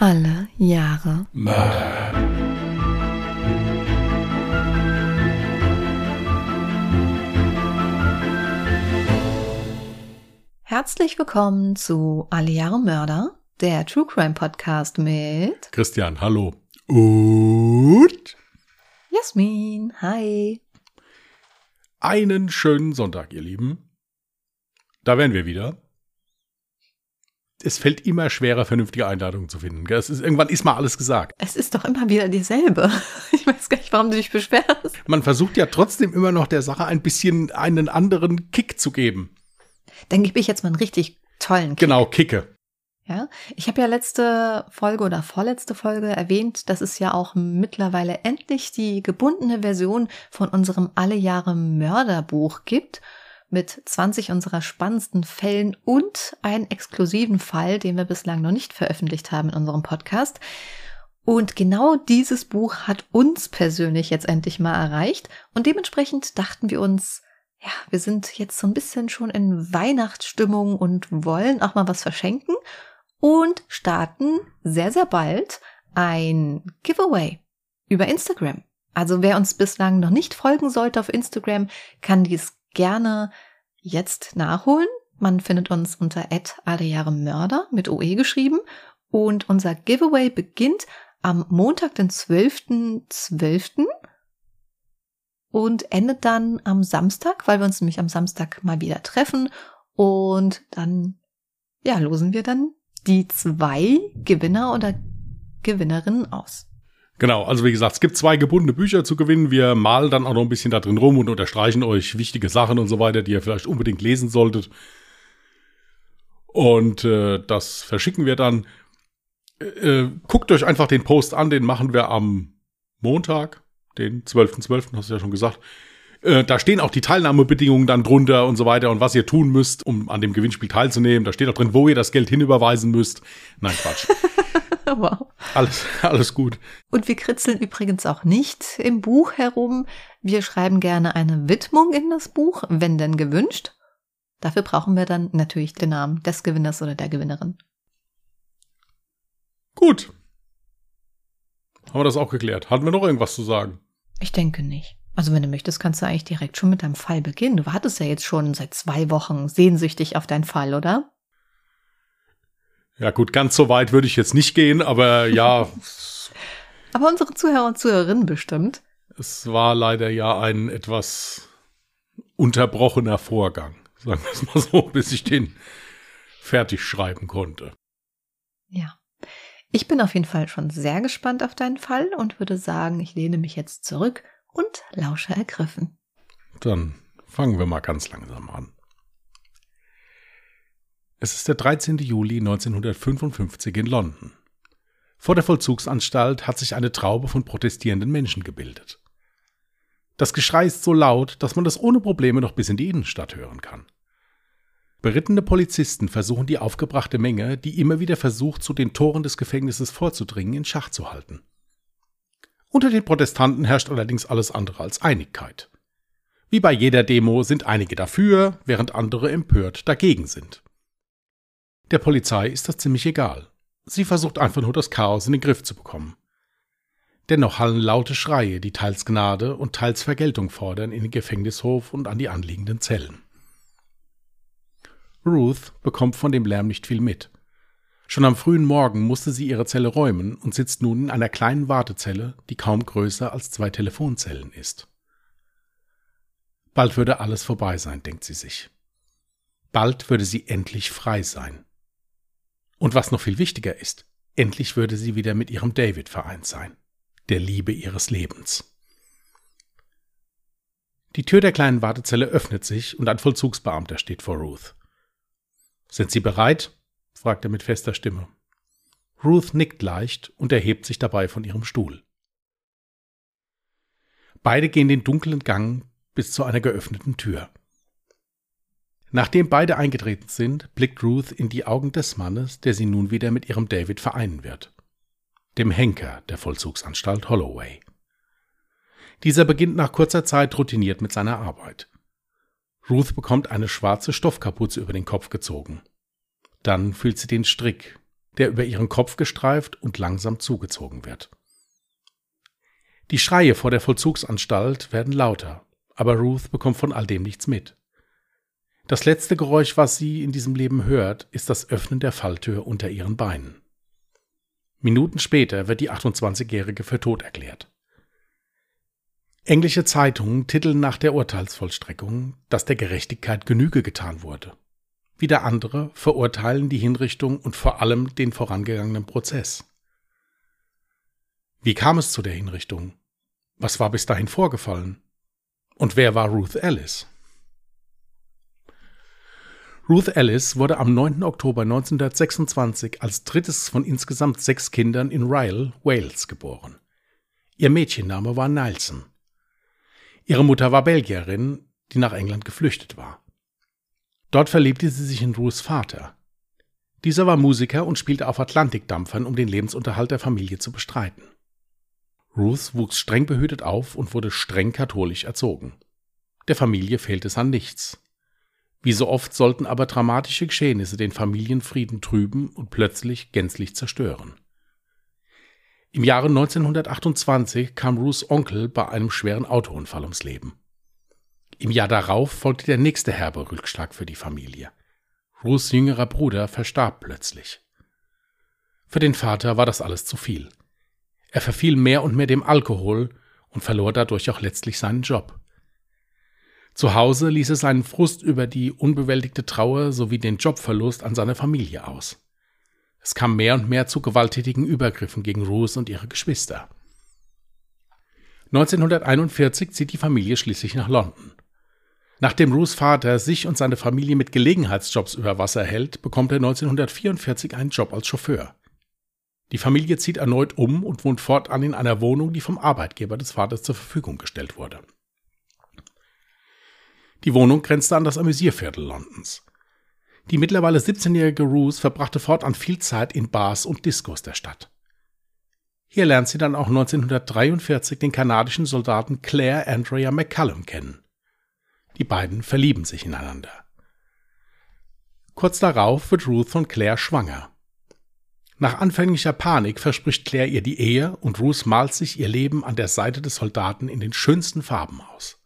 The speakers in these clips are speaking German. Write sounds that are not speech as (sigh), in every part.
Alle Jahre Mörder. Herzlich willkommen zu Alle Jahre Mörder, der True Crime Podcast mit Christian, hallo. Und Jasmin. Hi. einen schönen Sonntag, ihr Lieben. Da wären wir wieder. Es fällt immer schwerer, vernünftige Einladungen zu finden. ist, irgendwann ist mal alles gesagt. Es ist doch immer wieder dieselbe. (laughs) Ich weiß gar nicht, warum du dich beschwerst. Man versucht ja trotzdem immer noch der Sache ein bisschen einen anderen Kick zu geben. Dann gebe ich jetzt mal einen richtig tollen Kick. Genau, Kicke. Ja, ich habe ja letzte Folge oder vorletzte Folge erwähnt, dass es ja auch mittlerweile endlich die gebundene Version von unserem Alle Jahre Mörderbuch gibt mit 20 unserer spannendsten Fällen und einen exklusiven Fall, den wir bislang noch nicht veröffentlicht haben in unserem Podcast. Und genau dieses Buch hat uns persönlich jetzt endlich mal erreicht und dementsprechend dachten wir uns, ja, wir sind jetzt so ein bisschen schon in Weihnachtsstimmung und wollen auch mal was verschenken und starten sehr, sehr bald ein Giveaway über Instagram. Also wer uns bislang noch nicht folgen sollte auf Instagram, kann dies gerne jetzt nachholen. Man findet uns unter Mörder mit OE geschrieben und unser Giveaway beginnt am Montag, den 12.12. und endet dann am Samstag, weil wir uns nämlich am Samstag mal wieder treffen und dann, ja, losen wir dann die zwei Gewinner oder Gewinnerinnen aus. Genau, also wie gesagt, es gibt zwei gebundene Bücher zu gewinnen. Wir malen dann auch noch ein bisschen da drin rum und unterstreichen euch wichtige Sachen und so weiter, die ihr vielleicht unbedingt lesen solltet. Und äh, das verschicken wir dann. Äh, guckt euch einfach den Post an, den machen wir am Montag, den 12.12., .12., hast du ja schon gesagt. Äh, da stehen auch die Teilnahmebedingungen dann drunter und so weiter und was ihr tun müsst, um an dem Gewinnspiel teilzunehmen. Da steht auch drin, wo ihr das Geld hinüberweisen müsst. Nein, Quatsch. (laughs) wow. Alles, alles gut. Und wir kritzeln übrigens auch nicht im Buch herum. Wir schreiben gerne eine Widmung in das Buch, wenn denn gewünscht. Dafür brauchen wir dann natürlich den Namen des Gewinners oder der Gewinnerin. Gut. Haben wir das auch geklärt? Hatten wir noch irgendwas zu sagen? Ich denke nicht. Also wenn du möchtest, kannst du eigentlich direkt schon mit deinem Fall beginnen. Du wartest ja jetzt schon seit zwei Wochen sehnsüchtig auf deinen Fall, oder? Ja gut, ganz so weit würde ich jetzt nicht gehen, aber ja. (laughs) Aber unsere Zuhörer und Zuhörerinnen bestimmt. Es war leider ja ein etwas unterbrochener Vorgang, sagen wir es mal so, (laughs) bis ich den fertig schreiben konnte. Ja. Ich bin auf jeden Fall schon sehr gespannt auf deinen Fall und würde sagen, ich lehne mich jetzt zurück und lausche ergriffen. Dann fangen wir mal ganz langsam an. Es ist der 13. Juli 1955 in London. Vor der Vollzugsanstalt hat sich eine Traube von protestierenden Menschen gebildet. Das Geschrei ist so laut, dass man das ohne Probleme noch bis in die Innenstadt hören kann. Berittene Polizisten versuchen die aufgebrachte Menge, die immer wieder versucht, zu den Toren des Gefängnisses vorzudringen, in Schach zu halten. Unter den Protestanten herrscht allerdings alles andere als Einigkeit. Wie bei jeder Demo sind einige dafür, während andere empört dagegen sind. Der Polizei ist das ziemlich egal. Sie versucht einfach nur das Chaos in den Griff zu bekommen. Dennoch hallen laute Schreie, die teils Gnade und teils Vergeltung fordern, in den Gefängnishof und an die anliegenden Zellen. Ruth bekommt von dem Lärm nicht viel mit. Schon am frühen Morgen musste sie ihre Zelle räumen und sitzt nun in einer kleinen Wartezelle, die kaum größer als zwei Telefonzellen ist. Bald würde alles vorbei sein, denkt sie sich. Bald würde sie endlich frei sein. Und was noch viel wichtiger ist, endlich würde sie wieder mit ihrem David vereint sein, der Liebe ihres Lebens. Die Tür der kleinen Wartezelle öffnet sich und ein Vollzugsbeamter steht vor Ruth. Sind Sie bereit? Fragt er mit fester Stimme. Ruth nickt leicht und erhebt sich dabei von ihrem Stuhl. Beide gehen den dunklen Gang bis zu einer geöffneten Tür. Nachdem beide eingetreten sind, blickt Ruth in die Augen des Mannes, der sie nun wieder mit ihrem David vereinen wird. Dem Henker der Vollzugsanstalt Holloway. Dieser beginnt nach kurzer Zeit routiniert mit seiner Arbeit. Ruth bekommt eine schwarze Stoffkapuze über den Kopf gezogen. Dann fühlt sie den Strick, der über ihren Kopf gestreift und langsam zugezogen wird. Die Schreie vor der Vollzugsanstalt werden lauter, aber Ruth bekommt von all dem nichts mit. Das letzte Geräusch, was sie in diesem Leben hört, ist das Öffnen der Falltür unter ihren Beinen. Minuten später wird die 28-Jährige für tot erklärt. Englische Zeitungen titeln nach der Urteilsvollstreckung, dass der Gerechtigkeit Genüge getan wurde. Wieder andere verurteilen die Hinrichtung und vor allem den vorangegangenen Prozess. Wie kam es zu der Hinrichtung? Was war bis dahin vorgefallen? Und wer war Ruth Ellis? Ruth Ellis wurde am 9. Oktober 1926 als drittes von insgesamt sechs Kindern in Ryle, Wales, geboren. Ihr Mädchenname war Nelson. Ihre Mutter war Belgierin, die nach England geflüchtet war. Dort verliebte sie sich in Ruths Vater. Dieser war Musiker und spielte auf Atlantikdampfern, um den Lebensunterhalt der Familie zu bestreiten. Ruth wuchs streng behütet auf und wurde streng katholisch erzogen. Der Familie fehlte es an nichts. Wie so oft sollten aber dramatische Geschehnisse den Familienfrieden trüben und plötzlich gänzlich zerstören. Im Jahre 1928 kam Ruths Onkel bei einem schweren Autounfall ums Leben. Im Jahr darauf folgte der nächste herbe Rückschlag für die Familie. Ruths jüngerer Bruder verstarb plötzlich. Für den Vater war das alles zu viel. Er verfiel mehr und mehr dem Alkohol und verlor dadurch auch letztlich seinen Job. Zu Hause ließ er seinen Frust über die unbewältigte Trauer sowie den Jobverlust an seine Familie aus. Es kam mehr und mehr zu gewalttätigen Übergriffen gegen Ruth und ihre Geschwister. 1941 zieht die Familie schließlich nach London. Nachdem Ruths Vater sich und seine Familie mit Gelegenheitsjobs über Wasser hält, bekommt er 1944 einen Job als Chauffeur. Die Familie zieht erneut um und wohnt fortan in einer Wohnung, die vom Arbeitgeber des Vaters zur Verfügung gestellt wurde. Die Wohnung grenzte an das Amüsierviertel Londons. Die mittlerweile 17-jährige Ruth verbrachte fortan viel Zeit in Bars und Diskos der Stadt. Hier lernt sie dann auch 1943 den kanadischen Soldaten Claire Andrea McCallum kennen. Die beiden verlieben sich ineinander. Kurz darauf wird Ruth von Claire schwanger. Nach anfänglicher Panik verspricht Claire ihr die Ehe und Ruth malt sich ihr Leben an der Seite des Soldaten in den schönsten Farben aus.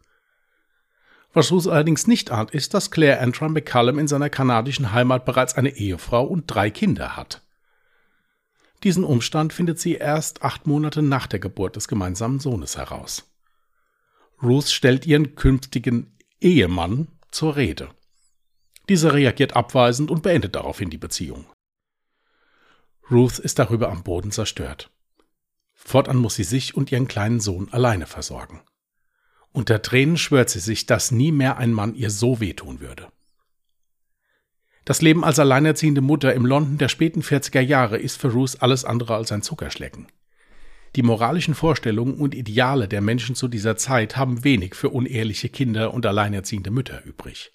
Was Ruth allerdings nicht ahnt, ist, dass Claire Antrim McCallum in seiner kanadischen Heimat bereits eine Ehefrau und drei Kinder hat. Diesen Umstand findet sie erst acht Monate nach der Geburt des gemeinsamen Sohnes heraus. Ruth stellt ihren künftigen Ehemann zur Rede. Dieser reagiert abweisend und beendet daraufhin die Beziehung. Ruth ist darüber am Boden zerstört. Fortan muss sie sich und ihren kleinen Sohn alleine versorgen. Unter Tränen schwört sie sich, dass nie mehr ein Mann ihr so wehtun würde. Das Leben als alleinerziehende Mutter im London der späten 40er Jahre ist für Ruth alles andere als ein Zuckerschlecken. Die moralischen Vorstellungen und Ideale der Menschen zu dieser Zeit haben wenig für unehrliche Kinder und alleinerziehende Mütter übrig.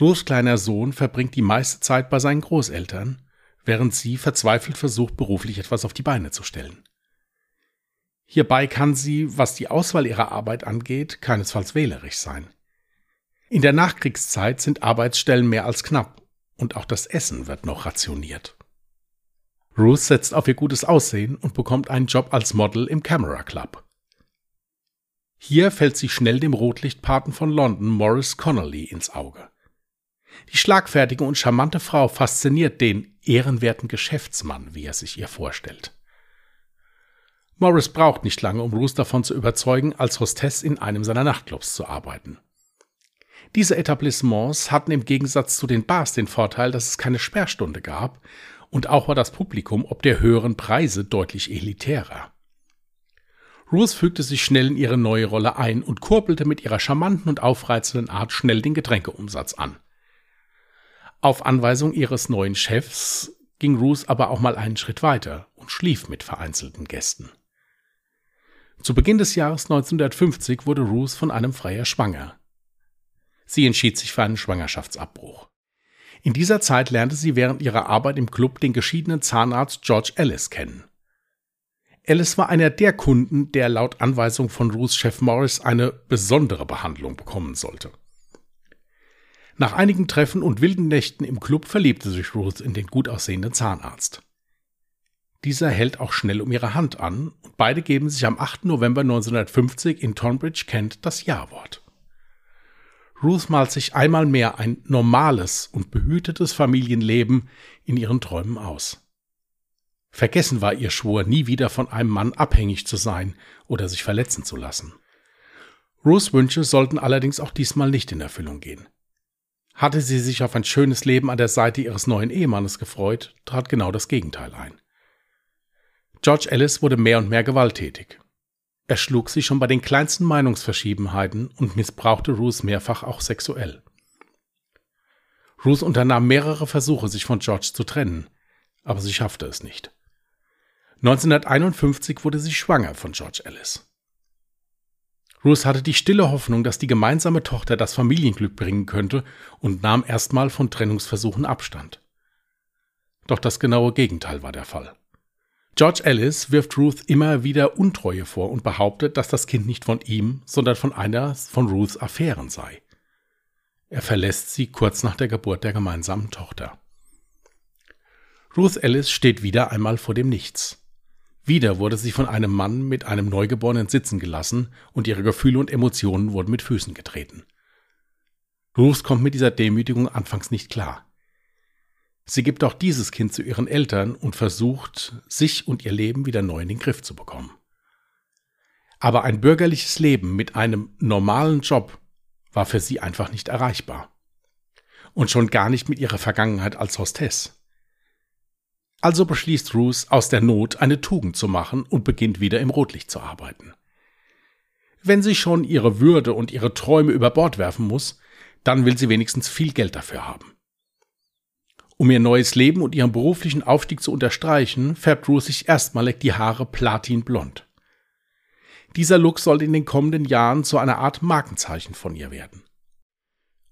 Ruths kleiner Sohn verbringt die meiste Zeit bei seinen Großeltern, während sie verzweifelt versucht, beruflich etwas auf die Beine zu stellen. Hierbei kann sie, was die Auswahl ihrer Arbeit angeht, keinesfalls wählerisch sein. In der Nachkriegszeit sind Arbeitsstellen mehr als knapp und auch das Essen wird noch rationiert. Ruth setzt auf ihr gutes Aussehen und bekommt einen Job als Model im Camera Club. Hier fällt sie schnell dem Rotlichtpaten von London, Morris Connolly, ins Auge. Die schlagfertige und charmante Frau fasziniert den ehrenwerten Geschäftsmann, wie er sich ihr vorstellt. Morris braucht nicht lange, um Ruth davon zu überzeugen, als Hostess in einem seiner Nachtclubs zu arbeiten. Diese Etablissements hatten im Gegensatz zu den Bars den Vorteil, dass es keine Sperrstunde gab und auch war das Publikum ob der höheren Preise deutlich elitärer. Ruth fügte sich schnell in ihre neue Rolle ein und kurbelte mit ihrer charmanten und aufreizenden Art schnell den Getränkeumsatz an. Auf Anweisung ihres neuen Chefs ging Ruth aber auch mal einen Schritt weiter und schlief mit vereinzelten Gästen. Zu Beginn des Jahres 1950 wurde Ruth von einem Freier schwanger. Sie entschied sich für einen Schwangerschaftsabbruch. In dieser Zeit lernte sie während ihrer Arbeit im Club den geschiedenen Zahnarzt George Ellis kennen. Ellis war einer der Kunden, der laut Anweisung von Ruths Chef Morris eine besondere Behandlung bekommen sollte. Nach einigen Treffen und wilden Nächten im Club verliebte sich Ruth in den gut aussehenden Zahnarzt. Dieser hält auch schnell um ihre Hand an und beide geben sich am 8. November 1950 in Tonbridge, Kent, das Ja-Wort. Ruth malt sich einmal mehr ein normales und behütetes Familienleben in ihren Träumen aus. Vergessen war ihr Schwur, nie wieder von einem Mann abhängig zu sein oder sich verletzen zu lassen. Ruths Wünsche sollten allerdings auch diesmal nicht in Erfüllung gehen. Hatte sie sich auf ein schönes Leben an der Seite ihres neuen Ehemannes gefreut, trat genau das Gegenteil ein. George Ellis wurde mehr und mehr gewalttätig. Er schlug sich schon bei den kleinsten Meinungsverschiebenheiten und missbrauchte Ruth mehrfach auch sexuell. Ruth unternahm mehrere Versuche, sich von George zu trennen, aber sie schaffte es nicht. 1951 wurde sie schwanger von George Ellis. Ruth hatte die stille Hoffnung, dass die gemeinsame Tochter das Familienglück bringen könnte und nahm erstmal von Trennungsversuchen Abstand. Doch das genaue Gegenteil war der Fall. George Ellis wirft Ruth immer wieder Untreue vor und behauptet, dass das Kind nicht von ihm, sondern von einer von Ruths Affären sei. Er verlässt sie kurz nach der Geburt der gemeinsamen Tochter. Ruth Ellis steht wieder einmal vor dem Nichts. Wieder wurde sie von einem Mann mit einem Neugeborenen sitzen gelassen und ihre Gefühle und Emotionen wurden mit Füßen getreten. Ruth kommt mit dieser Demütigung anfangs nicht klar. Sie gibt auch dieses Kind zu ihren Eltern und versucht, sich und ihr Leben wieder neu in den Griff zu bekommen. Aber ein bürgerliches Leben mit einem normalen Job war für sie einfach nicht erreichbar. Und schon gar nicht mit ihrer Vergangenheit als Hostess. Also beschließt Ruth aus der Not eine Tugend zu machen und beginnt wieder im Rotlicht zu arbeiten. Wenn sie schon ihre Würde und ihre Träume über Bord werfen muss, dann will sie wenigstens viel Geld dafür haben. Um ihr neues Leben und ihren beruflichen Aufstieg zu unterstreichen, färbt Ruth sich erstmalig die Haare platinblond. Dieser Look soll in den kommenden Jahren zu einer Art Markenzeichen von ihr werden.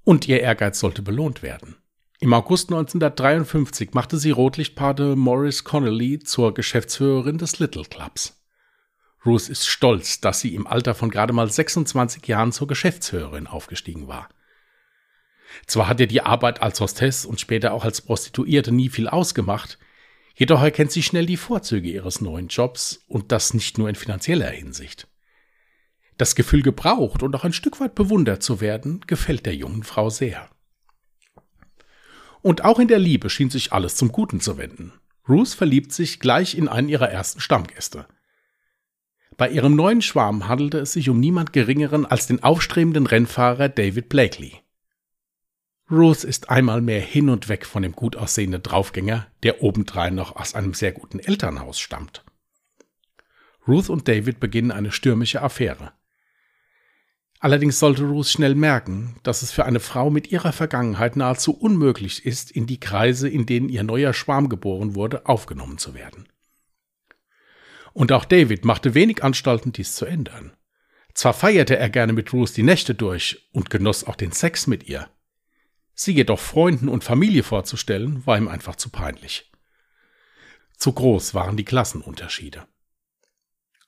Und ihr Ehrgeiz sollte belohnt werden. Im August 1953 machte sie Rotlichtpate Morris Connolly zur Geschäftsführerin des Little Clubs. Ruth ist stolz, dass sie im Alter von gerade mal 26 Jahren zur Geschäftsführerin aufgestiegen war. Zwar hat ihr die Arbeit als Hostess und später auch als Prostituierte nie viel ausgemacht, jedoch erkennt sie schnell die Vorzüge ihres neuen Jobs und das nicht nur in finanzieller Hinsicht. Das Gefühl, gebraucht und auch ein Stück weit bewundert zu werden, gefällt der jungen Frau sehr. Und auch in der Liebe schien sich alles zum Guten zu wenden. Ruth verliebt sich gleich in einen ihrer ersten Stammgäste. Bei ihrem neuen Schwarm handelte es sich um niemand Geringeren als den aufstrebenden Rennfahrer David Blakely. Ruth ist einmal mehr hin und weg von dem gut aussehenden Draufgänger, der obendrein noch aus einem sehr guten Elternhaus stammt. Ruth und David beginnen eine stürmische Affäre. Allerdings sollte Ruth schnell merken, dass es für eine Frau mit ihrer Vergangenheit nahezu unmöglich ist, in die Kreise, in denen ihr neuer Schwarm geboren wurde, aufgenommen zu werden. Und auch David machte wenig Anstalten, dies zu ändern. Zwar feierte er gerne mit Ruth die Nächte durch und genoss auch den Sex mit ihr, Sie jedoch Freunden und Familie vorzustellen, war ihm einfach zu peinlich. Zu groß waren die Klassenunterschiede.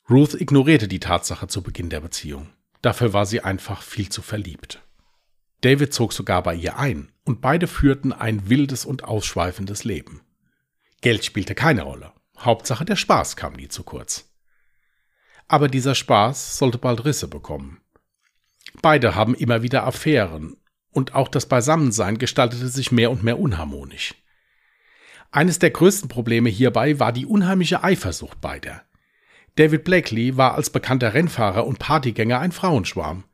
Ruth ignorierte die Tatsache zu Beginn der Beziehung. Dafür war sie einfach viel zu verliebt. David zog sogar bei ihr ein und beide führten ein wildes und ausschweifendes Leben. Geld spielte keine Rolle. Hauptsache der Spaß kam nie zu kurz. Aber dieser Spaß sollte bald Risse bekommen. Beide haben immer wieder Affären und auch das Beisammensein gestaltete sich mehr und mehr unharmonisch. Eines der größten Probleme hierbei war die unheimliche Eifersucht beider. David Blakely war als bekannter Rennfahrer und Partygänger ein Frauenschwarm.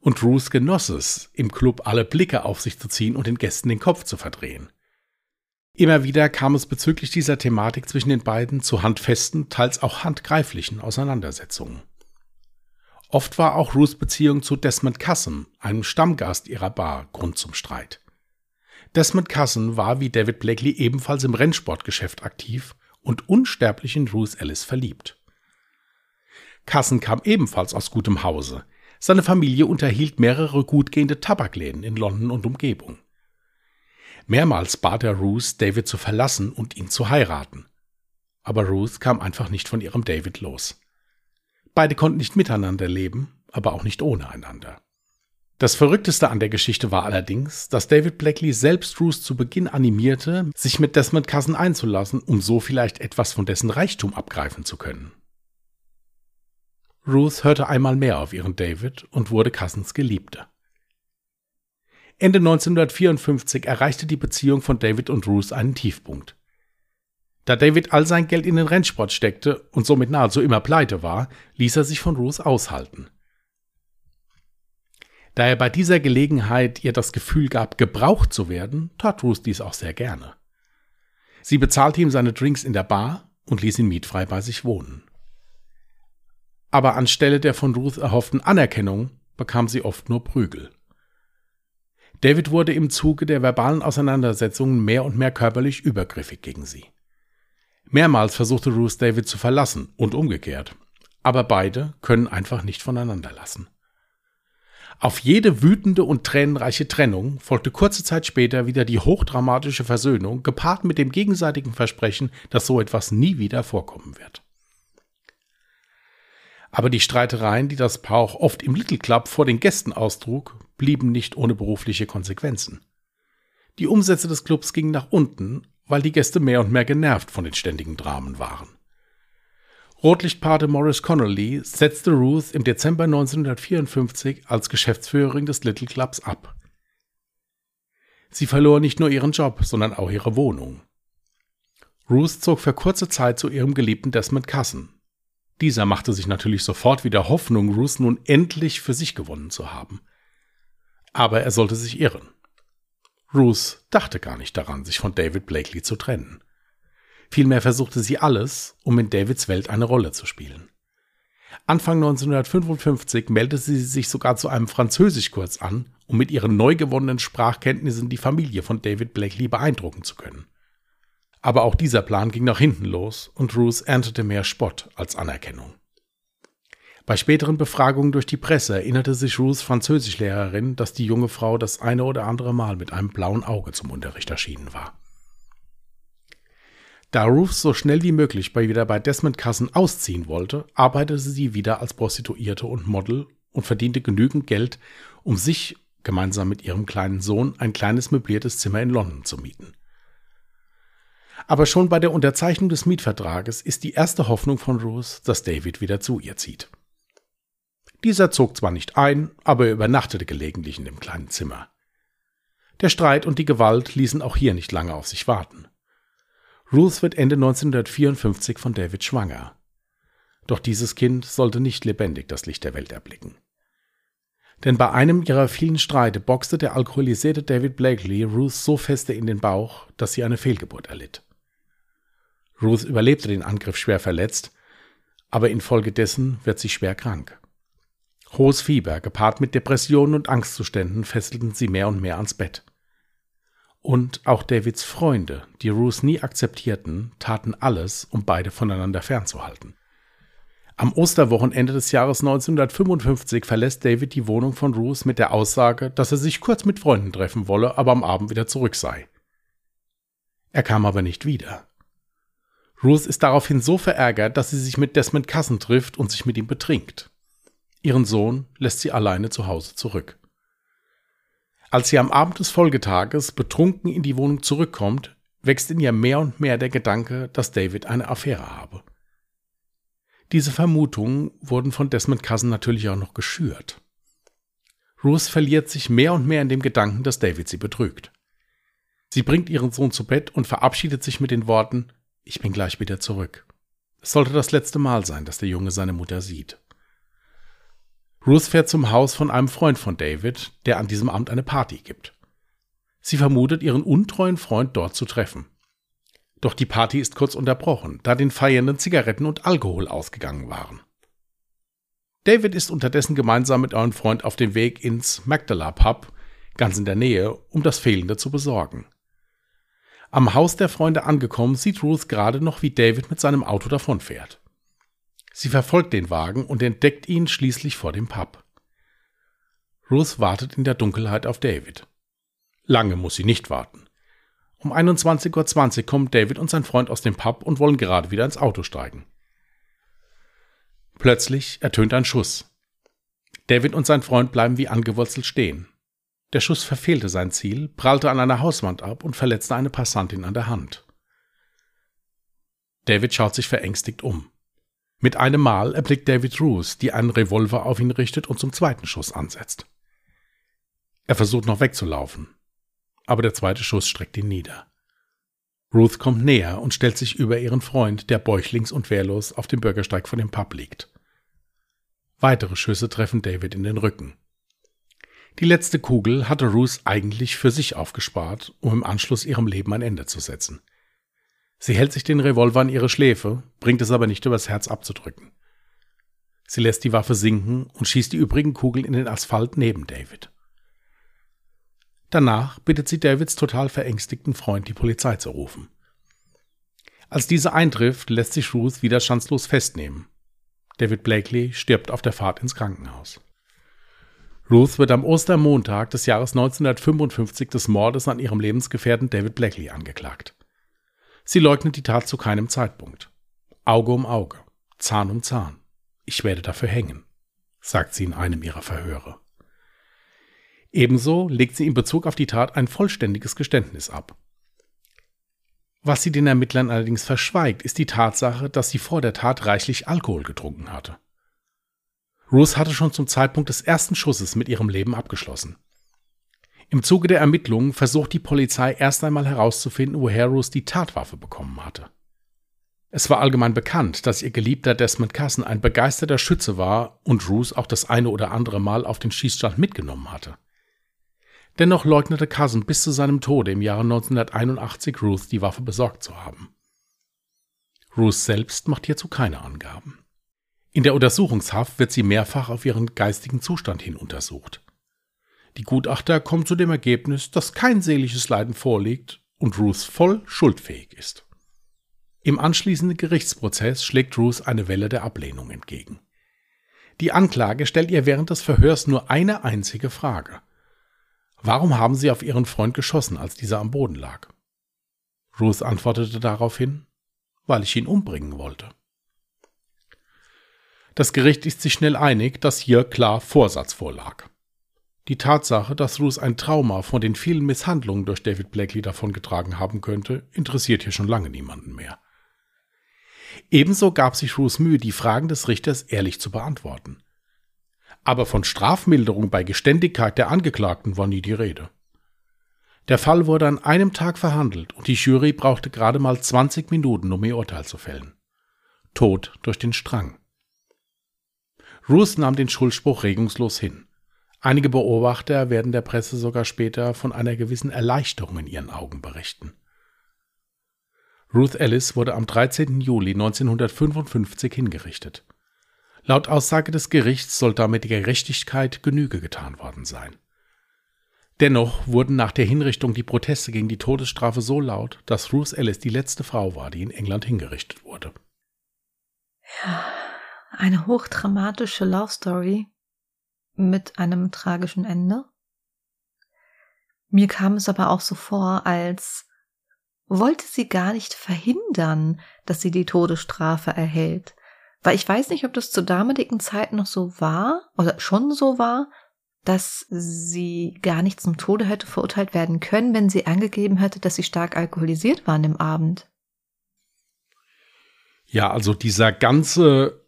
Und Ruth genoss es, im Club alle Blicke auf sich zu ziehen und den Gästen den Kopf zu verdrehen. Immer wieder kam es bezüglich dieser Thematik zwischen den beiden zu handfesten, teils auch handgreiflichen Auseinandersetzungen. Oft war auch Ruths Beziehung zu Desmond Cussen, einem Stammgast ihrer Bar, Grund zum Streit. Desmond Cussen war wie David Blakely ebenfalls im Rennsportgeschäft aktiv und unsterblich in Ruth Ellis verliebt. Cussen kam ebenfalls aus gutem Hause. Seine Familie unterhielt mehrere gutgehende Tabakläden in London und Umgebung. Mehrmals bat er Ruth, David zu verlassen und ihn zu heiraten. Aber Ruth kam einfach nicht von ihrem David los. Beide konnten nicht miteinander leben, aber auch nicht ohne einander. Das Verrückteste an der Geschichte war allerdings, dass David Blackley selbst Ruth zu Beginn animierte, sich mit Desmond Cousin einzulassen, um so vielleicht etwas von dessen Reichtum abgreifen zu können. Ruth hörte einmal mehr auf ihren David und wurde Cousins Geliebte. Ende 1954 erreichte die Beziehung von David und Ruth einen Tiefpunkt. Da David all sein Geld in den Rennsport steckte und somit nahezu immer pleite war, ließ er sich von Ruth aushalten. Da er bei dieser Gelegenheit ihr das Gefühl gab, gebraucht zu werden, tat Ruth dies auch sehr gerne. Sie bezahlte ihm seine Drinks in der Bar und ließ ihn mietfrei bei sich wohnen. Aber anstelle der von Ruth erhofften Anerkennung bekam sie oft nur Prügel. David wurde im Zuge der verbalen Auseinandersetzungen mehr und mehr körperlich übergriffig gegen sie. Mehrmals versuchte Ruth David zu verlassen und umgekehrt, aber beide können einfach nicht voneinander lassen. Auf jede wütende und tränenreiche Trennung folgte kurze Zeit später wieder die hochdramatische Versöhnung, gepaart mit dem gegenseitigen Versprechen, dass so etwas nie wieder vorkommen wird. Aber die Streitereien, die das Paar auch oft im Little Club vor den Gästen austrug, blieben nicht ohne berufliche Konsequenzen. Die Umsätze des Clubs gingen nach unten, weil die Gäste mehr und mehr genervt von den ständigen Dramen waren. Rotlichtpate Morris Connolly setzte Ruth im Dezember 1954 als Geschäftsführerin des Little Clubs ab. Sie verlor nicht nur ihren Job, sondern auch ihre Wohnung. Ruth zog für kurze Zeit zu ihrem geliebten Desmond Cousin. Dieser machte sich natürlich sofort wieder Hoffnung, Ruth nun endlich für sich gewonnen zu haben. Aber er sollte sich irren. Ruth dachte gar nicht daran, sich von David Blakely zu trennen. Vielmehr versuchte sie alles, um in Davids Welt eine Rolle zu spielen. Anfang 1955 meldete sie sich sogar zu einem Französischkurs an, um mit ihren neu gewonnenen Sprachkenntnissen die Familie von David Blakely beeindrucken zu können. Aber auch dieser Plan ging nach hinten los und Ruth erntete mehr Spott als Anerkennung. Bei späteren Befragungen durch die Presse erinnerte sich Ruths Französischlehrerin, dass die junge Frau das eine oder andere Mal mit einem blauen Auge zum Unterricht erschienen war. Da Ruth so schnell wie möglich bei wieder bei Desmond Cousin ausziehen wollte, arbeitete sie wieder als Prostituierte und Model und verdiente genügend Geld, um sich gemeinsam mit ihrem kleinen Sohn ein kleines möbliertes Zimmer in London zu mieten. Aber schon bei der Unterzeichnung des Mietvertrages ist die erste Hoffnung von Ruth, dass David wieder zu ihr zieht. Dieser zog zwar nicht ein, aber er übernachtete gelegentlich in dem kleinen Zimmer. Der Streit und die Gewalt ließen auch hier nicht lange auf sich warten. Ruth wird Ende 1954 von David schwanger. Doch dieses Kind sollte nicht lebendig das Licht der Welt erblicken. Denn bei einem ihrer vielen Streite boxte der alkoholisierte David Blakely Ruth so feste in den Bauch, dass sie eine Fehlgeburt erlitt. Ruth überlebte den Angriff schwer verletzt, aber infolgedessen wird sie schwer krank. Hohes Fieber, gepaart mit Depressionen und Angstzuständen, fesselten sie mehr und mehr ans Bett. Und auch Davids Freunde, die Ruth nie akzeptierten, taten alles, um beide voneinander fernzuhalten. Am Osterwochenende des Jahres 1955 verlässt David die Wohnung von Ruth mit der Aussage, dass er sich kurz mit Freunden treffen wolle, aber am Abend wieder zurück sei. Er kam aber nicht wieder. Ruth ist daraufhin so verärgert, dass sie sich mit Desmond Cousin trifft und sich mit ihm betrinkt. Ihren Sohn lässt sie alleine zu Hause zurück. Als sie am Abend des Folgetages betrunken in die Wohnung zurückkommt, wächst in ihr mehr und mehr der Gedanke, dass David eine Affäre habe. Diese Vermutungen wurden von Desmond Cousin natürlich auch noch geschürt. Ruth verliert sich mehr und mehr in dem Gedanken, dass David sie betrügt. Sie bringt ihren Sohn zu Bett und verabschiedet sich mit den Worten Ich bin gleich wieder zurück. Es sollte das letzte Mal sein, dass der Junge seine Mutter sieht. Ruth fährt zum Haus von einem Freund von David, der an diesem Abend eine Party gibt. Sie vermutet, ihren untreuen Freund dort zu treffen. Doch die Party ist kurz unterbrochen, da den Feiernden Zigaretten und Alkohol ausgegangen waren. David ist unterdessen gemeinsam mit eurem Freund auf dem Weg ins Magdala Pub, ganz in der Nähe, um das Fehlende zu besorgen. Am Haus der Freunde angekommen, sieht Ruth gerade noch, wie David mit seinem Auto davonfährt. Sie verfolgt den Wagen und entdeckt ihn schließlich vor dem Pub. Ruth wartet in der Dunkelheit auf David. Lange muss sie nicht warten. Um 21.20 Uhr kommen David und sein Freund aus dem Pub und wollen gerade wieder ins Auto steigen. Plötzlich ertönt ein Schuss. David und sein Freund bleiben wie angewurzelt stehen. Der Schuss verfehlte sein Ziel, prallte an einer Hauswand ab und verletzte eine Passantin an der Hand. David schaut sich verängstigt um. Mit einem Mal erblickt David Roos, die einen Revolver auf ihn richtet und zum zweiten Schuss ansetzt. Er versucht noch wegzulaufen, aber der zweite Schuss streckt ihn nieder. Ruth kommt näher und stellt sich über ihren Freund, der bäuchlings und wehrlos auf dem Bürgersteig vor dem Pub liegt. Weitere Schüsse treffen David in den Rücken. Die letzte Kugel hatte Ruth eigentlich für sich aufgespart, um im Anschluss ihrem Leben ein Ende zu setzen. Sie hält sich den Revolver an ihre Schläfe, bringt es aber nicht übers Herz abzudrücken. Sie lässt die Waffe sinken und schießt die übrigen Kugeln in den Asphalt neben David. Danach bittet sie Davids total verängstigten Freund, die Polizei zu rufen. Als diese eintrifft, lässt sich Ruth widerstandslos festnehmen. David Blakely stirbt auf der Fahrt ins Krankenhaus. Ruth wird am Ostermontag des Jahres 1955 des Mordes an ihrem Lebensgefährten David Blakely angeklagt. Sie leugnet die Tat zu keinem Zeitpunkt. Auge um Auge, Zahn um Zahn. Ich werde dafür hängen, sagt sie in einem ihrer Verhöre. Ebenso legt sie in Bezug auf die Tat ein vollständiges Geständnis ab. Was sie den Ermittlern allerdings verschweigt, ist die Tatsache, dass sie vor der Tat reichlich Alkohol getrunken hatte. Ruth hatte schon zum Zeitpunkt des ersten Schusses mit ihrem Leben abgeschlossen. Im Zuge der Ermittlungen versucht die Polizei erst einmal herauszufinden, woher Rose die Tatwaffe bekommen hatte. Es war allgemein bekannt, dass ihr geliebter Desmond Cassen ein begeisterter Schütze war und Ruth auch das eine oder andere Mal auf den Schießstand mitgenommen hatte. Dennoch leugnete Cousin bis zu seinem Tode im Jahre 1981 Ruth die Waffe besorgt zu haben. Ruth selbst macht hierzu keine Angaben. In der Untersuchungshaft wird sie mehrfach auf ihren geistigen Zustand hin untersucht. Die Gutachter kommen zu dem Ergebnis, dass kein seelisches Leiden vorliegt und Ruth voll schuldfähig ist. Im anschließenden Gerichtsprozess schlägt Ruth eine Welle der Ablehnung entgegen. Die Anklage stellt ihr während des Verhörs nur eine einzige Frage. Warum haben Sie auf Ihren Freund geschossen, als dieser am Boden lag? Ruth antwortete daraufhin, weil ich ihn umbringen wollte. Das Gericht ist sich schnell einig, dass hier klar Vorsatz vorlag. Die Tatsache, dass Ruth ein Trauma von den vielen Misshandlungen durch David Blakely davongetragen haben könnte, interessiert hier schon lange niemanden mehr. Ebenso gab sich Ruth Mühe, die Fragen des Richters ehrlich zu beantworten. Aber von Strafmilderung bei Geständigkeit der Angeklagten war nie die Rede. Der Fall wurde an einem Tag verhandelt und die Jury brauchte gerade mal 20 Minuten, um ihr Urteil zu fällen. Tod durch den Strang. Ruth nahm den Schuldspruch regungslos hin. Einige Beobachter werden der Presse sogar später von einer gewissen Erleichterung in ihren Augen berichten. Ruth Ellis wurde am 13. Juli 1955 hingerichtet. Laut Aussage des Gerichts soll damit der Gerechtigkeit Genüge getan worden sein. Dennoch wurden nach der Hinrichtung die Proteste gegen die Todesstrafe so laut, dass Ruth Ellis die letzte Frau war, die in England hingerichtet wurde. Ja, eine hochdramatische Love Story mit einem tragischen Ende. Mir kam es aber auch so vor, als wollte sie gar nicht verhindern, dass sie die Todesstrafe erhält. Weil ich weiß nicht, ob das zur damaligen Zeit noch so war oder schon so war, dass sie gar nicht zum Tode hätte verurteilt werden können, wenn sie angegeben hätte, dass sie stark alkoholisiert war an dem Abend. Ja, also dieser ganze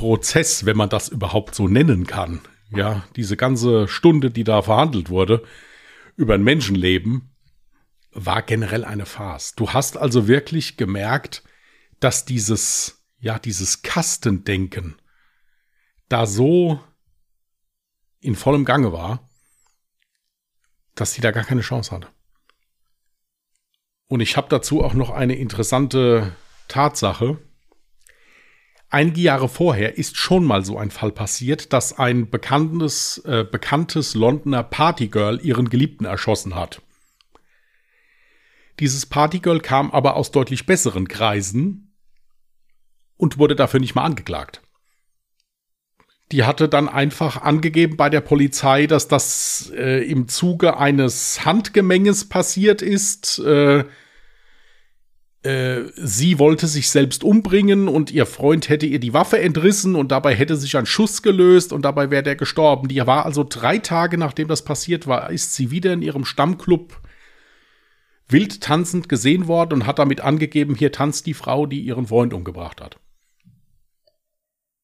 Prozess, wenn man das überhaupt so nennen kann, ja, diese ganze Stunde, die da verhandelt wurde über ein Menschenleben, war generell eine Farce. Du hast also wirklich gemerkt, dass dieses, ja, dieses Kastendenken da so in vollem Gange war, dass sie da gar keine Chance hatte. Und ich habe dazu auch noch eine interessante Tatsache. Einige Jahre vorher ist schon mal so ein Fall passiert, dass ein bekanntes, äh, bekanntes Londoner Partygirl ihren Geliebten erschossen hat. Dieses Partygirl kam aber aus deutlich besseren Kreisen und wurde dafür nicht mal angeklagt. Die hatte dann einfach angegeben bei der Polizei, dass das äh, im Zuge eines Handgemenges passiert ist. Äh, äh, sie wollte sich selbst umbringen und ihr Freund hätte ihr die Waffe entrissen und dabei hätte sich ein Schuss gelöst und dabei wäre der gestorben. Die war also drei Tage nachdem das passiert war, ist sie wieder in ihrem Stammclub wild tanzend gesehen worden und hat damit angegeben, hier tanzt die Frau, die ihren Freund umgebracht hat.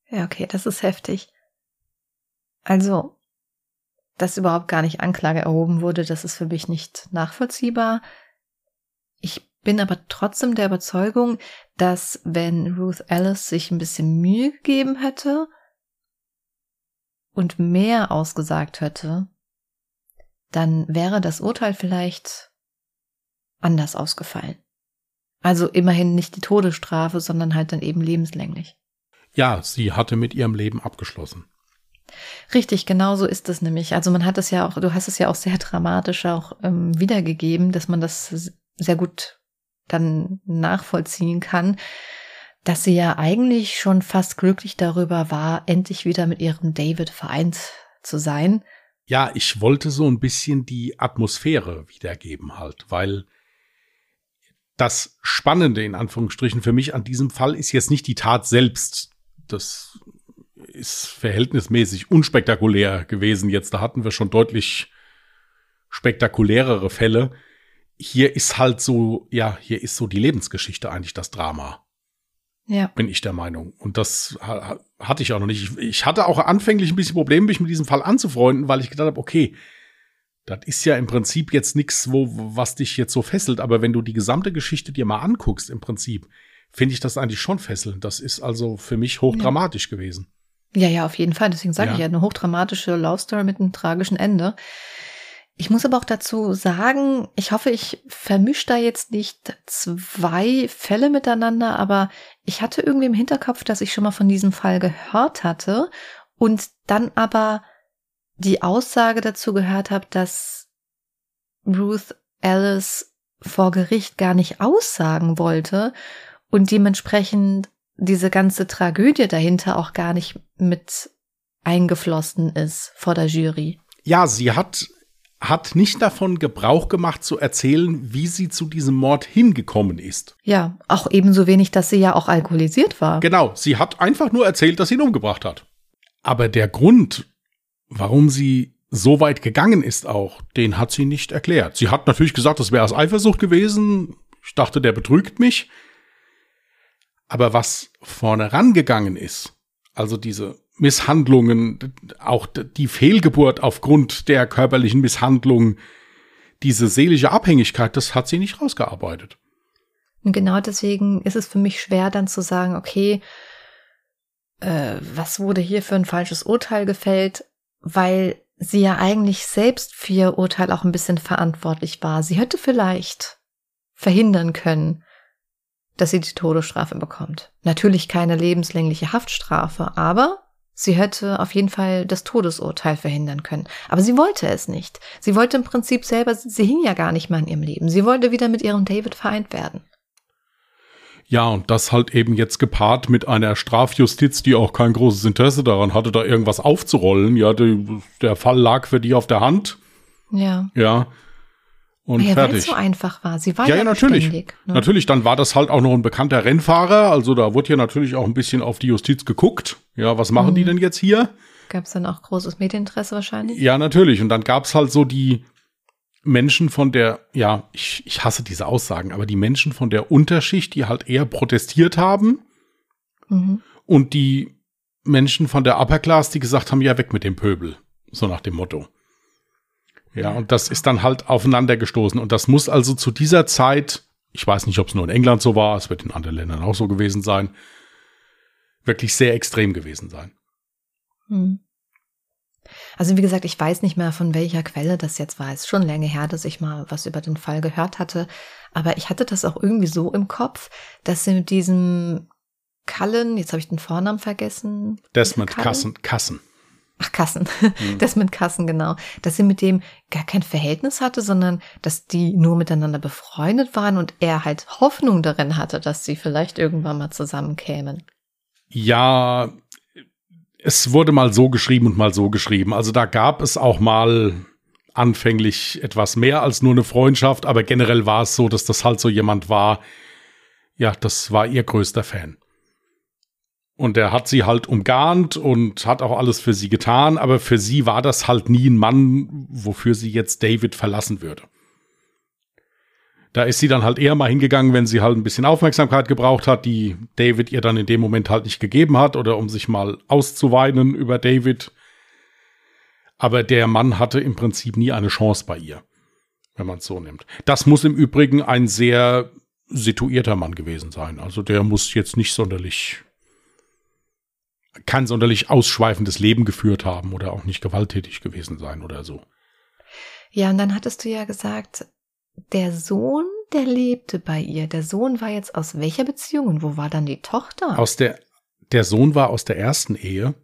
Ja, okay, das ist heftig. Also, dass überhaupt gar nicht Anklage erhoben wurde, das ist für mich nicht nachvollziehbar. Ich bin aber trotzdem der Überzeugung, dass wenn Ruth Ellis sich ein bisschen Mühe gegeben hätte und mehr ausgesagt hätte, dann wäre das Urteil vielleicht anders ausgefallen. Also immerhin nicht die Todesstrafe, sondern halt dann eben lebenslänglich. Ja, sie hatte mit ihrem Leben abgeschlossen. Richtig, genau so ist es nämlich. Also man hat es ja auch, du hast es ja auch sehr dramatisch auch ähm, wiedergegeben, dass man das sehr gut dann nachvollziehen kann, dass sie ja eigentlich schon fast glücklich darüber war, endlich wieder mit ihrem David vereint zu sein. Ja, ich wollte so ein bisschen die Atmosphäre wiedergeben halt, weil das Spannende in Anführungsstrichen für mich an diesem Fall ist jetzt nicht die Tat selbst. Das ist verhältnismäßig unspektakulär gewesen. Jetzt, da hatten wir schon deutlich spektakulärere Fälle. Hier ist halt so, ja, hier ist so die Lebensgeschichte eigentlich das Drama. Ja. Bin ich der Meinung. Und das hatte ich auch noch nicht. Ich hatte auch anfänglich ein bisschen Probleme, mich mit diesem Fall anzufreunden, weil ich gedacht habe, okay, das ist ja im Prinzip jetzt nichts, wo, was dich jetzt so fesselt. Aber wenn du die gesamte Geschichte dir mal anguckst, im Prinzip, finde ich das eigentlich schon fesselnd. Das ist also für mich hochdramatisch ja. gewesen. Ja, ja, auf jeden Fall. Deswegen sage ja. ich ja, eine hochdramatische Love Story mit einem tragischen Ende. Ich muss aber auch dazu sagen, ich hoffe, ich vermische da jetzt nicht zwei Fälle miteinander, aber ich hatte irgendwie im Hinterkopf, dass ich schon mal von diesem Fall gehört hatte und dann aber die Aussage dazu gehört habe, dass Ruth Alice vor Gericht gar nicht aussagen wollte und dementsprechend diese ganze Tragödie dahinter auch gar nicht mit eingeflossen ist vor der Jury. Ja, sie hat hat nicht davon Gebrauch gemacht zu erzählen, wie sie zu diesem Mord hingekommen ist. Ja, auch ebenso wenig, dass sie ja auch alkoholisiert war. Genau, sie hat einfach nur erzählt, dass sie ihn umgebracht hat. Aber der Grund, warum sie so weit gegangen ist auch, den hat sie nicht erklärt. Sie hat natürlich gesagt, das wäre aus Eifersucht gewesen. Ich dachte, der betrügt mich. Aber was vorne rangegangen ist, also diese Misshandlungen, auch die Fehlgeburt aufgrund der körperlichen Misshandlung, diese seelische Abhängigkeit, das hat sie nicht rausgearbeitet. Und genau deswegen ist es für mich schwer dann zu sagen, okay, äh, was wurde hier für ein falsches Urteil gefällt? weil sie ja eigentlich selbst für ihr Urteil auch ein bisschen verantwortlich war. Sie hätte vielleicht verhindern können, dass sie die Todesstrafe bekommt. Natürlich keine lebenslängliche Haftstrafe, aber sie hätte auf jeden Fall das Todesurteil verhindern können. Aber sie wollte es nicht. Sie wollte im Prinzip selber, sie hing ja gar nicht mehr in ihrem Leben. Sie wollte wieder mit ihrem David vereint werden. Ja, und das halt eben jetzt gepaart mit einer Strafjustiz, die auch kein großes Interesse daran hatte, da irgendwas aufzurollen. Ja, die, der Fall lag für die auf der Hand. Ja. Ja. Und ja, fertig. Weil es so einfach war. Sie war ja, ja, ja natürlich. Ne? Natürlich, dann war das halt auch noch ein bekannter Rennfahrer. Also da wurde hier natürlich auch ein bisschen auf die Justiz geguckt. Ja, was machen mhm. die denn jetzt hier? Gab es dann auch großes Medieninteresse wahrscheinlich? Ja, natürlich. Und dann gab es halt so die, Menschen von der, ja, ich, ich hasse diese Aussagen, aber die Menschen von der Unterschicht, die halt eher protestiert haben mhm. und die Menschen von der Upper Class, die gesagt haben, ja, weg mit dem Pöbel. So nach dem Motto. Ja, und das ist dann halt aufeinander gestoßen. Und das muss also zu dieser Zeit, ich weiß nicht, ob es nur in England so war, es wird in anderen Ländern auch so gewesen sein, wirklich sehr extrem gewesen sein. Mhm. Also wie gesagt, ich weiß nicht mehr, von welcher Quelle das jetzt war. Es ist schon länger her, dass ich mal was über den Fall gehört hatte. Aber ich hatte das auch irgendwie so im Kopf, dass sie mit diesem Cullen, jetzt habe ich den Vornamen vergessen. Desmond Kassen, Kassen. Ach, Kassen. Mhm. Desmond Kassen, genau. Dass sie mit dem gar kein Verhältnis hatte, sondern dass die nur miteinander befreundet waren und er halt Hoffnung darin hatte, dass sie vielleicht irgendwann mal zusammenkämen. Ja, es wurde mal so geschrieben und mal so geschrieben. Also da gab es auch mal anfänglich etwas mehr als nur eine Freundschaft, aber generell war es so, dass das halt so jemand war, ja, das war ihr größter Fan. Und er hat sie halt umgarnt und hat auch alles für sie getan, aber für sie war das halt nie ein Mann, wofür sie jetzt David verlassen würde. Da ist sie dann halt eher mal hingegangen, wenn sie halt ein bisschen Aufmerksamkeit gebraucht hat, die David ihr dann in dem Moment halt nicht gegeben hat oder um sich mal auszuweinen über David. Aber der Mann hatte im Prinzip nie eine Chance bei ihr, wenn man es so nimmt. Das muss im Übrigen ein sehr situierter Mann gewesen sein. Also der muss jetzt nicht sonderlich kein sonderlich ausschweifendes Leben geführt haben oder auch nicht gewalttätig gewesen sein oder so. Ja, und dann hattest du ja gesagt, der Sohn, der lebte bei ihr. Der Sohn war jetzt aus welcher Beziehung und wo war dann die Tochter? Aus der, der Sohn war aus der ersten Ehe.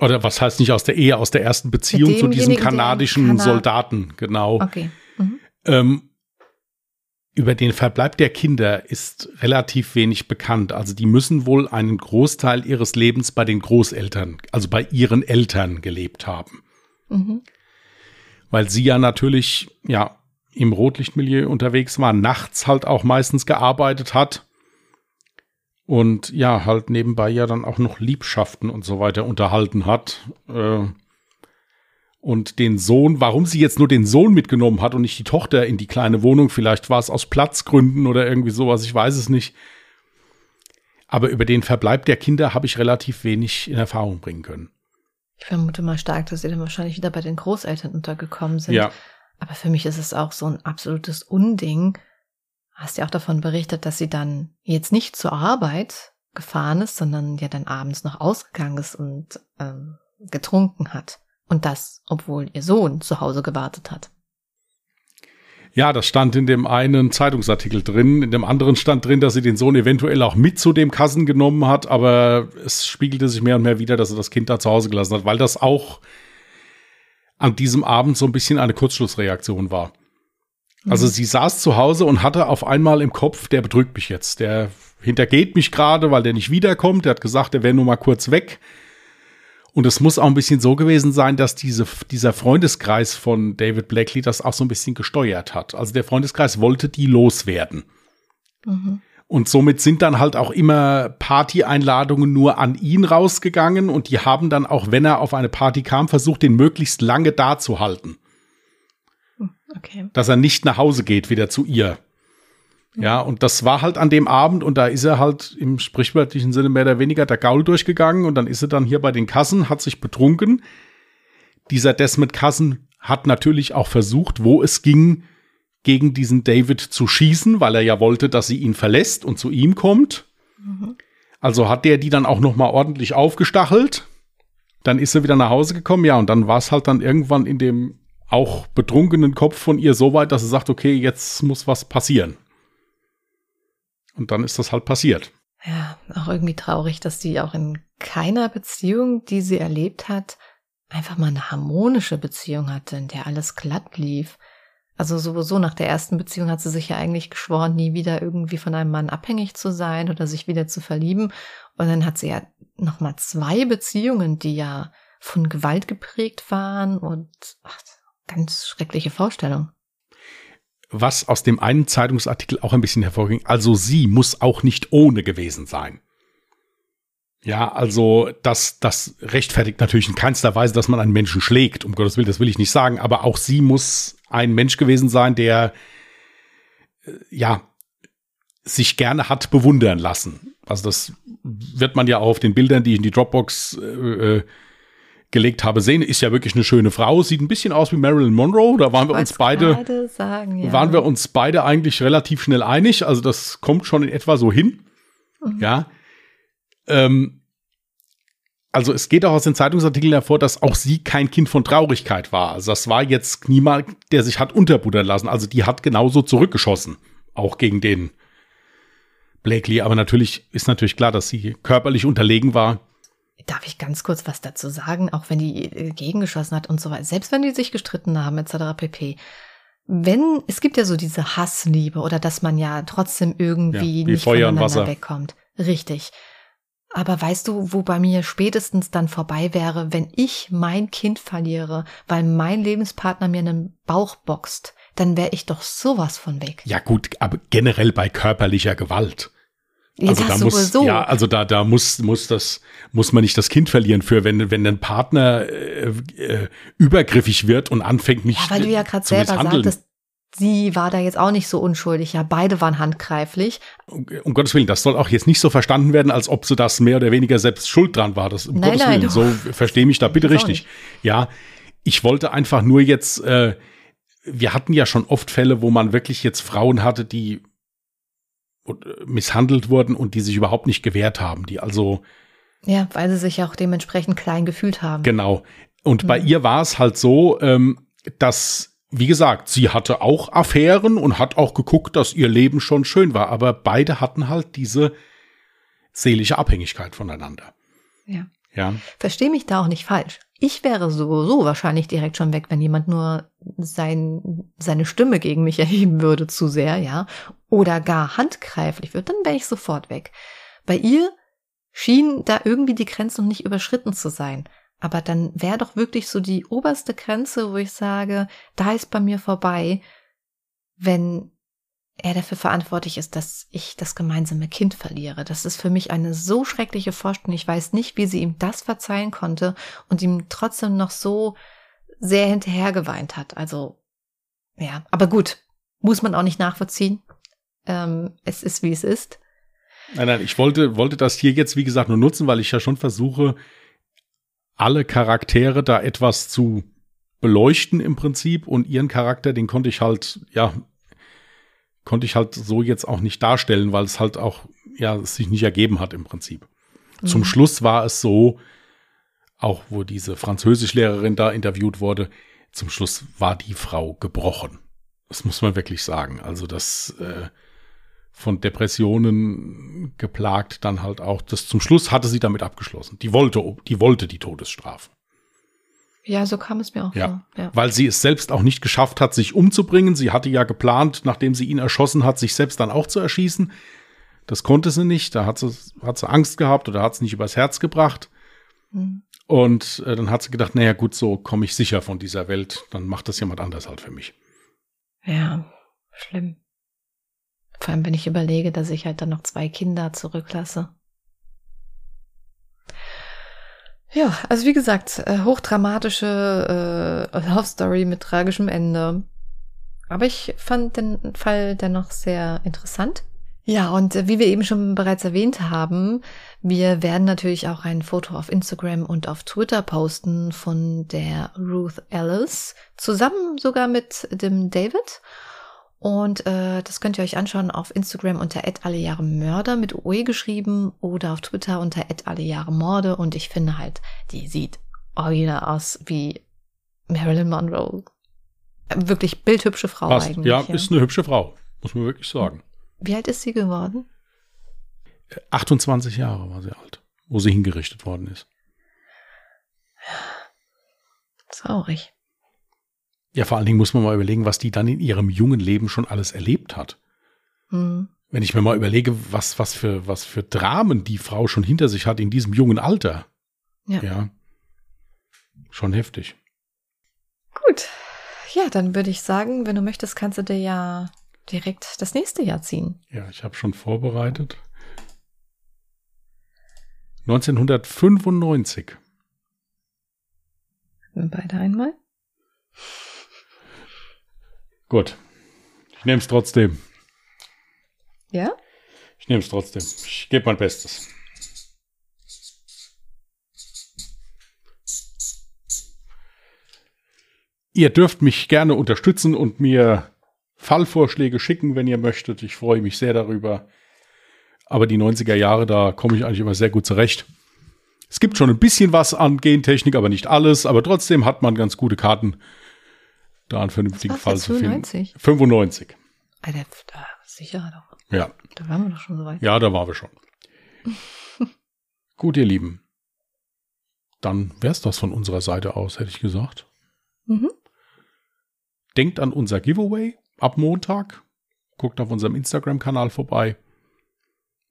Oder was heißt nicht aus der Ehe, aus der ersten Beziehung zu diesem kanadischen Kana Soldaten, genau. Okay. Mhm. Ähm, über den Verbleib der Kinder ist relativ wenig bekannt. Also die müssen wohl einen Großteil ihres Lebens bei den Großeltern, also bei ihren Eltern gelebt haben. Mhm. Weil sie ja natürlich, ja, im Rotlichtmilieu unterwegs war, nachts halt auch meistens gearbeitet hat und ja, halt nebenbei ja dann auch noch Liebschaften und so weiter unterhalten hat. Äh, und den Sohn, warum sie jetzt nur den Sohn mitgenommen hat und nicht die Tochter in die kleine Wohnung, vielleicht war es aus Platzgründen oder irgendwie sowas, ich weiß es nicht. Aber über den Verbleib der Kinder habe ich relativ wenig in Erfahrung bringen können. Ich vermute mal stark, dass sie dann wahrscheinlich wieder bei den Großeltern untergekommen sind. Ja. Aber für mich ist es auch so ein absolutes Unding. Hast ja auch davon berichtet, dass sie dann jetzt nicht zur Arbeit gefahren ist, sondern ja dann abends noch ausgegangen ist und ähm, getrunken hat. Und das, obwohl ihr Sohn zu Hause gewartet hat. Ja, das stand in dem einen Zeitungsartikel drin. In dem anderen stand drin, dass sie den Sohn eventuell auch mit zu dem Kassen genommen hat, aber es spiegelte sich mehr und mehr wieder, dass er das Kind da zu Hause gelassen hat, weil das auch an diesem Abend so ein bisschen eine Kurzschlussreaktion war. Also mhm. sie saß zu Hause und hatte auf einmal im Kopf, der betrügt mich jetzt, der hintergeht mich gerade, weil der nicht wiederkommt. Der hat gesagt, er wäre nur mal kurz weg. Und es muss auch ein bisschen so gewesen sein, dass diese, dieser Freundeskreis von David Blackley das auch so ein bisschen gesteuert hat. Also der Freundeskreis wollte die loswerden. Mhm. Und somit sind dann halt auch immer Party-Einladungen nur an ihn rausgegangen und die haben dann auch, wenn er auf eine Party kam, versucht, den möglichst lange da zu halten. Okay. Dass er nicht nach Hause geht, wieder zu ihr. Ja, und das war halt an dem Abend und da ist er halt im sprichwörtlichen Sinne mehr oder weniger der Gaul durchgegangen und dann ist er dann hier bei den Kassen, hat sich betrunken. Dieser Desmond Kassen hat natürlich auch versucht, wo es ging, gegen diesen David zu schießen, weil er ja wollte, dass sie ihn verlässt und zu ihm kommt. Mhm. Also hat der die dann auch noch mal ordentlich aufgestachelt. Dann ist er wieder nach Hause gekommen, ja, und dann war es halt dann irgendwann in dem auch betrunkenen Kopf von ihr so weit, dass sie sagt, okay, jetzt muss was passieren. Und dann ist das halt passiert. Ja, auch irgendwie traurig, dass die auch in keiner Beziehung, die sie erlebt hat, einfach mal eine harmonische Beziehung hatte, in der alles glatt lief. Also sowieso nach der ersten Beziehung hat sie sich ja eigentlich geschworen, nie wieder irgendwie von einem Mann abhängig zu sein oder sich wieder zu verlieben. Und dann hat sie ja nochmal zwei Beziehungen, die ja von Gewalt geprägt waren und ach, ganz schreckliche Vorstellung. Was aus dem einen Zeitungsartikel auch ein bisschen hervorging, also sie muss auch nicht ohne gewesen sein. Ja, also das, das rechtfertigt natürlich in keinster Weise, dass man einen Menschen schlägt, um Gottes Willen, das will ich nicht sagen, aber auch sie muss ein Mensch gewesen sein, der äh, ja sich gerne hat bewundern lassen. Also das wird man ja auf den Bildern, die ich in die Dropbox äh, äh, gelegt habe, sehen. Ist ja wirklich eine schöne Frau, sieht ein bisschen aus wie Marilyn Monroe. Da waren wir uns beide, sagen, ja. waren wir uns beide eigentlich relativ schnell einig. Also das kommt schon in etwa so hin. Mhm. Ja. Ähm, also es geht auch aus den Zeitungsartikeln hervor, dass auch sie kein Kind von Traurigkeit war. Also das war jetzt niemand, der sich hat unterbuddern lassen. Also die hat genauso zurückgeschossen, auch gegen den Blakely. Aber natürlich ist natürlich klar, dass sie körperlich unterlegen war. Darf ich ganz kurz was dazu sagen, auch wenn die äh, gegengeschossen hat und so weiter, selbst wenn die sich gestritten haben etc. pp. Wenn es gibt ja so diese Hassliebe oder dass man ja trotzdem irgendwie ja, nicht Feuer voneinander wegkommt. Richtig. Aber weißt du, wo bei mir spätestens dann vorbei wäre, wenn ich mein Kind verliere, weil mein Lebenspartner mir einen Bauch boxt, dann wäre ich doch sowas von weg. Ja gut, aber generell bei körperlicher Gewalt. Ja, also da muss, sowieso. ja, also da, da muss, muss das, muss man nicht das Kind verlieren für, wenn, wenn ein Partner äh, äh, übergriffig wird und anfängt mich Ja, weil du ja gerade selber sagtest, sie war da jetzt auch nicht so unschuldig. Ja, beide waren handgreiflich. Um, um Gottes Willen, das soll auch jetzt nicht so verstanden werden, als ob sie das mehr oder weniger selbst schuld dran war. Das, um Nein, Gottes nein. Willen, so verstehe mich da bitte richtig. Ja, ich wollte einfach nur jetzt, äh, wir hatten ja schon oft Fälle, wo man wirklich jetzt Frauen hatte, die misshandelt wurden und die sich überhaupt nicht gewehrt haben, die also Ja, weil sie sich auch dementsprechend klein gefühlt haben. Genau. Und bei Mhm. ihr war es halt so, ähm, dass, wie gesagt, sie hatte auch Affären und hat auch geguckt, dass ihr Leben schon schön war. Aber beide hatten halt diese seelische Abhängigkeit voneinander. Ja. Ja. Versteh mich da auch nicht falsch. Ich wäre sowieso wahrscheinlich direkt schon weg, wenn jemand nur sein, seine Stimme gegen mich (laughs) erheben würde zu sehr, ja, oder gar handgreiflich wird, dann wäre ich sofort weg. Bei ihr schien da irgendwie die Grenze noch nicht überschritten zu sein. Aber dann wäre doch wirklich so die oberste Grenze, wo ich sage, da ist bei mir vorbei, wenn er dafür verantwortlich ist, dass ich das gemeinsame Kind verliere. Das ist für mich eine so schreckliche Vorstellung. Ich weiß nicht, wie sie ihm das verzeihen konnte und ihm trotzdem noch so sehr hinterher geweint hat. Also, ja, aber gut, muss man auch nicht nachvollziehen. Ähm, es ist, wie es ist. Nein, nein, ich wollte, wollte das hier jetzt, wie gesagt, nur nutzen, weil ich ja schon versuche, alle Charaktere da etwas zu beleuchten im Prinzip und ihren Charakter, den konnte ich halt, ja, konnte ich halt so jetzt auch nicht darstellen, weil es halt auch, ja, es sich nicht ergeben hat im Prinzip. Zum Mhm. Schluss war es so, auch wo diese Französischlehrerin da interviewt wurde, zum Schluss war die Frau gebrochen. Das muss man wirklich sagen. Also das äh, von Depressionen geplagt dann halt auch. Das zum Schluss hatte sie damit abgeschlossen. Die wollte, die wollte die Todesstrafe. Ja, so kam es mir auch Ja. vor. Ja. Weil sie es selbst auch nicht geschafft hat, sich umzubringen. Sie hatte ja geplant, nachdem sie ihn erschossen hat, sich selbst dann auch zu erschießen. Das konnte sie nicht. Da hat sie, hat sie Angst gehabt oder hat es nicht übers Herz gebracht. Mhm. Und äh, dann hat sie gedacht, naja gut, so komme ich sicher von dieser Welt. Dann macht das jemand anders halt für mich. Ja, schlimm. Vor allem, wenn ich überlege, dass ich halt dann noch zwei Kinder zurücklasse. Ja, also wie gesagt, äh, hochdramatische äh, Love Story mit tragischem Ende. Aber ich fand den Fall dennoch sehr interessant. Ja, und äh, wie wir eben schon bereits erwähnt haben, wir werden natürlich auch ein Foto auf Instagram und auf Twitter posten von der Ruth Ellis, zusammen sogar mit dem David. Und äh, das könnt ihr euch anschauen auf Instagram unter @allejahremörder mit OE geschrieben oder auf Twitter unter @allejahremorde. Und ich finde halt, die sieht original aus wie Marilyn Monroe. Wirklich bildhübsche Frau Passt. eigentlich. Ja, ist eine hübsche Frau, muss man wirklich sagen. Wie alt ist sie geworden? 28 Jahre war sie alt, wo sie hingerichtet worden ist. Traurig. Ja, vor allen Dingen muss man mal überlegen, was die dann in ihrem jungen Leben schon alles erlebt hat. Hm. Wenn ich mir mal überlege, was, was, für, was für Dramen die Frau schon hinter sich hat in diesem jungen Alter. Ja. ja. Schon heftig. Gut. Ja, dann würde ich sagen, wenn du möchtest, kannst du dir ja direkt das nächste Jahr ziehen. Ja, ich habe schon vorbereitet. 1995. Wir beide einmal. Gut. Ich nehme es trotzdem. Ja? Ich nehme es trotzdem. Ich gebe mein Bestes. Ihr dürft mich gerne unterstützen und mir Fallvorschläge schicken, wenn ihr möchtet. Ich freue mich sehr darüber. Aber die 90er Jahre, da komme ich eigentlich immer sehr gut zurecht. Es gibt schon ein bisschen was an Gentechnik, aber nicht alles. Aber trotzdem hat man ganz gute Karten, da einen vernünftigen Fall zu finden. 95? 95. Alter, da, sicher doch. Ja. Da waren wir doch schon so weit. Ja, da waren wir schon. (laughs) Gut, ihr Lieben. Dann wär's das von unserer Seite aus, hätte ich gesagt. Mhm. Denkt an unser Giveaway ab Montag. Guckt auf unserem Instagram-Kanal vorbei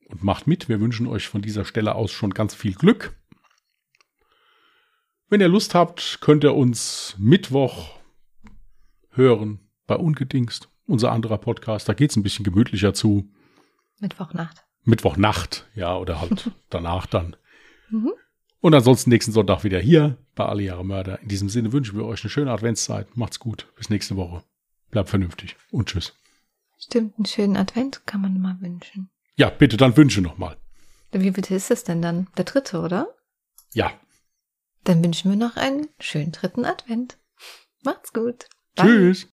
und macht mit. Wir wünschen euch von dieser Stelle aus schon ganz viel Glück. Wenn ihr Lust habt, könnt ihr uns Mittwoch hören bei Ungedingst, unser anderer Podcast. Da geht's ein bisschen gemütlicher zu. Mittwochnacht. Mittwochnacht, ja, oder halt (laughs) danach dann. Mhm. Und ansonsten nächsten Sonntag wieder hier bei Alle Jahre Mörder. In diesem Sinne wünschen wir euch eine schöne Adventszeit. Macht's gut. Bis nächste Woche. Bleibt vernünftig und tschüss. Stimmt, einen schönen Advent kann man mal wünschen. Ja, bitte dann Wünsche nochmal. Wie bitte ist es denn dann? Der dritte, oder? Ja. Dann wünschen wir noch einen schönen dritten Advent. Macht's gut. Tschüss.